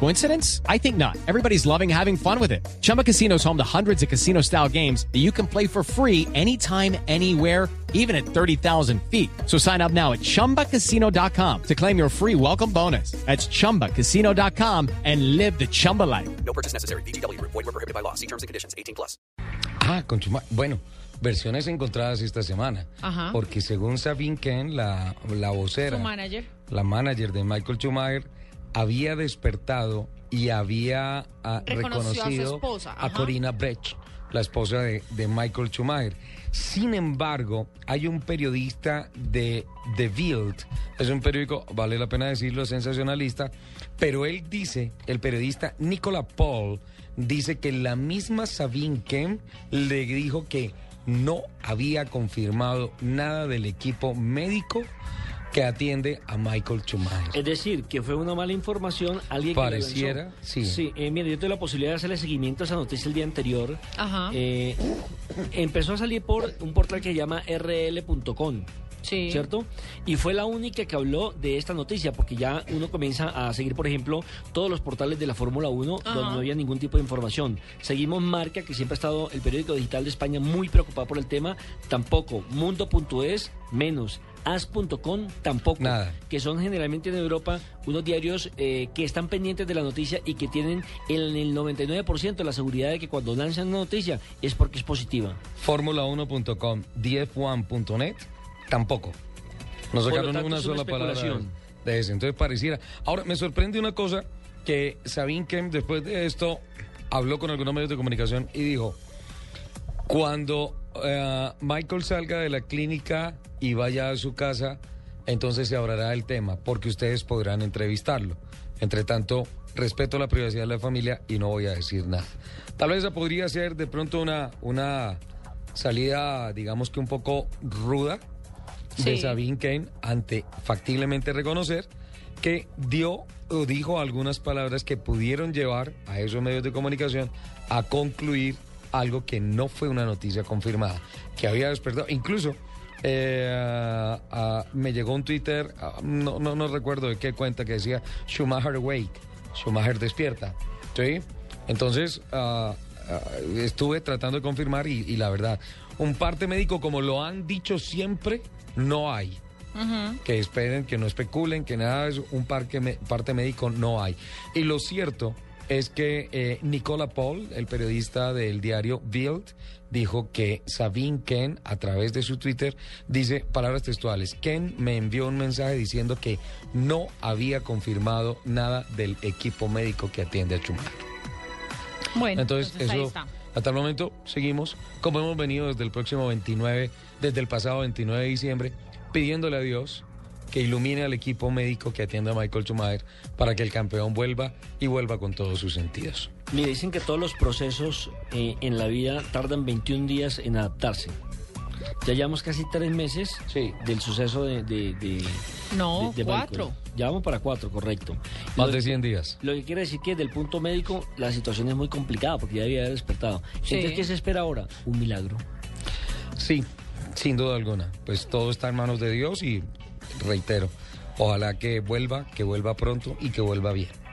Coincidence? I think not. Everybody's loving having fun with it. Chumba Casino is home to hundreds of casino style games that you can play for free anytime, anywhere, even at 30,000 feet. So sign up now at chumbacasino.com to claim your free welcome bonus. That's chumbacasino.com and live the Chumba life. No purchase necessary. BGW. Void were prohibited by law. See terms and conditions. 18 plus. Ah, con Chuma- Bueno, versiones encontradas esta semana. Ajá. Porque según Sabine Ken, la, la vocera, Su manager. la manager de Michael Schumacher, había despertado y había ah, a reconocido esposa, a. Corina Brecht, la esposa de, de Michael Schumacher. Sin embargo, hay un periodista de The Bild, es un periódico, vale la pena decirlo, sensacionalista, pero él dice, el periodista Nicola Paul, dice que la misma Sabine Kem le dijo que no había confirmado nada del equipo médico que atiende a Michael Schumacher. Es decir, que fue una mala información, alguien Pareciera, sí. Sí, eh, mire, yo tuve la posibilidad de hacerle seguimiento a esa noticia el día anterior. Ajá. Eh, empezó a salir por un portal que se llama rl.com. Sí. ¿Cierto? Y fue la única que habló de esta noticia, porque ya uno comienza a seguir, por ejemplo, todos los portales de la Fórmula 1 Ajá. donde no había ningún tipo de información. Seguimos Marca, que siempre ha estado el periódico digital de España muy preocupado por el tema, tampoco. Mundo.es, menos. As.com tampoco. Nada. Que son generalmente en Europa unos diarios eh, que están pendientes de la noticia y que tienen el, el 99% la seguridad de que cuando lanzan una noticia es porque es positiva. Fórmula1.com, df1.net, tampoco. No Por lo sacaron tanto, una sola palabra de eso. Entonces pareciera. Ahora, me sorprende una cosa que Sabine Kem, después de esto, habló con algunos medios de comunicación y dijo: Cuando eh, Michael salga de la clínica y vaya a su casa, entonces se hablará del tema, porque ustedes podrán entrevistarlo. Entre tanto, respeto la privacidad de la familia y no voy a decir nada. Tal vez esa podría ser de pronto una, una salida, digamos que un poco ruda de. Sabine Kane ante factiblemente reconocer que dio o dijo algunas palabras que pudieron llevar a esos medios de comunicación a concluir algo que no fue una noticia confirmada, que había despertado. Incluso eh, me llegó un Twitter, ah, no, no, no recuerdo de qué cuenta, que decía Schumacher Wake, Schumacher despierta. ¿Sí? Entonces, ah, estuve tratando de confirmar y, y la verdad, un parte médico, como lo han dicho siempre, no hay que esperen, que no especulen, que nada eso, un parque me- parte médico no hay. Y lo cierto es que eh, Nicola Paul, el periodista del diario Bild, dijo que Sabine Ken, a través de su Twitter, dice palabras textuales. Ken me envió un mensaje diciendo que no había confirmado nada del equipo médico que atiende a Schumacher. Bueno, Entonces, ahí eso, está. hasta el momento, seguimos como hemos venido desde el próximo 29, desde el pasado 29 de diciembre, pidiéndole a Dios que ilumine al equipo médico que atiende a Michael Schumacher para que el campeón vuelva y vuelva con todos sus sentidos. Me dicen que todos los procesos eh, en la vida tardan 21 días en adaptarse. Ya llevamos casi tres meses Sí. del suceso de... de- de- No, de- de cuatro. Ya vamos para cuatro, correcto. Más Lo- de 100 días. Lo que quiere decir que desde el punto médico la situación es muy complicada porque ya debía haber despertado. Sí. Entonces, ¿qué se espera ahora? Un milagro. Sí, sin duda alguna. Pues todo está en manos de Dios y reitero, ojalá que vuelva, que vuelva pronto y que vuelva bien.